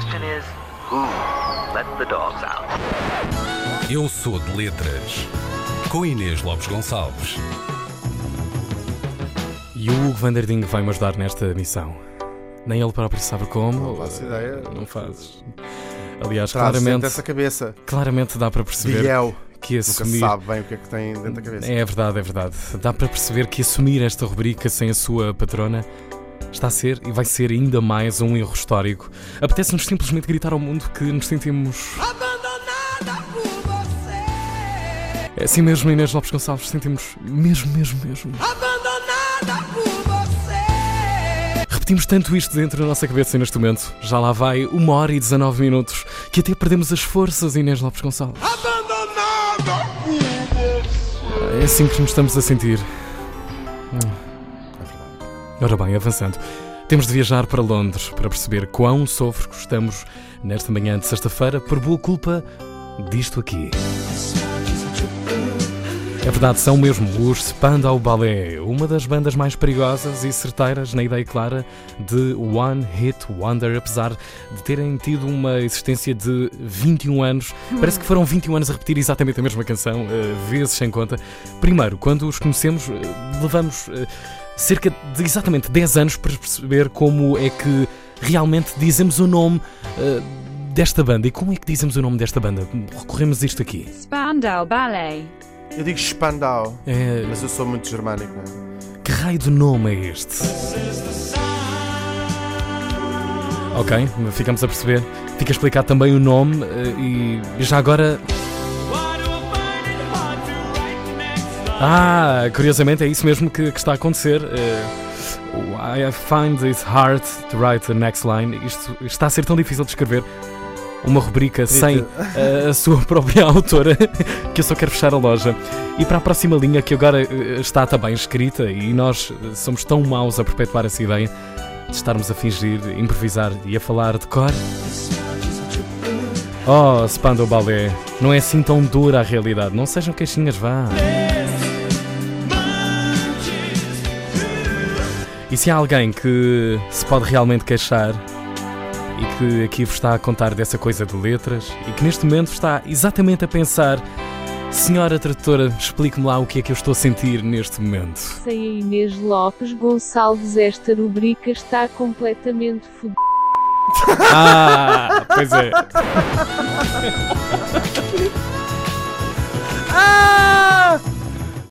question is, who let the dogs out? Eu sou de letras. Com Inês Lopes Gonçalves. E o Hugo Vanderding vai me ajudar nesta missão. Nem ele próprio sabe como. Não faço ideia. Não fazes. Aliás, Traz claramente, dessa cabeça. claramente dá para perceber Biel. que Nunca assumir. sabe bem o que é que tem dentro da cabeça. É verdade, é verdade. Dá para perceber que assumir esta rubrica sem a sua patrona está a ser e vai ser ainda mais um erro histórico. Apetece-nos simplesmente gritar ao mundo que nos sentimos. Abandonada por você. É assim mesmo, Inês Lopes Gonçalves, sentimos mesmo, mesmo, mesmo. Abandonada por você. Repetimos tanto isto dentro da nossa cabeça neste momento. Já lá vai uma hora e 19 minutos que até perdemos as forças, Inês Lopes Gonçalves. Abandonada por você. É assim que nos estamos a sentir. Hum. Ora bem, avançando. Temos de viajar para Londres para perceber quão sofro estamos nesta manhã de sexta-feira por boa culpa disto aqui. É verdade, são mesmo os Spandau Ballet, uma das bandas mais perigosas e certeiras na ideia clara de One Hit Wonder, apesar de terem tido uma existência de 21 anos. Parece que foram 21 anos a repetir exatamente a mesma canção, eh, vezes sem conta. Primeiro, quando os conhecemos, eh, levamos eh, cerca de exatamente 10 anos para perceber como é que realmente dizemos o nome eh, desta banda. E como é que dizemos o nome desta banda? Recorremos a isto aqui. Spandau Ballet. Eu digo Spandau, É, mas eu sou muito germânico, não é? Que raio de nome é este? Ok, ficamos a perceber. Fica explicado também o nome eh, e já agora. Ah, curiosamente é isso mesmo que, que está a acontecer. Eh, I find it hard to write the next line. Isto está a ser tão difícil de escrever. Uma rubrica sem eh, a sua própria autora que eu só quero fechar a loja. E para a próxima linha que agora eh, está também escrita e nós eh, somos tão maus a perpetuar essa ideia de estarmos a fingir, improvisar e a falar de cor. Oh, Spandau Ballet, não é assim tão dura a realidade. Não sejam queixinhas, vá. E se há alguém que se pode realmente queixar e que aqui vos está a contar dessa coisa de letras e que neste momento está exatamente a pensar Senhora tradutora, explique-me lá o que é que eu estou a sentir neste momento. Sem a Inês Lopes Gonçalves, esta rubrica está completamente fodida. Ah, pois é. Ah!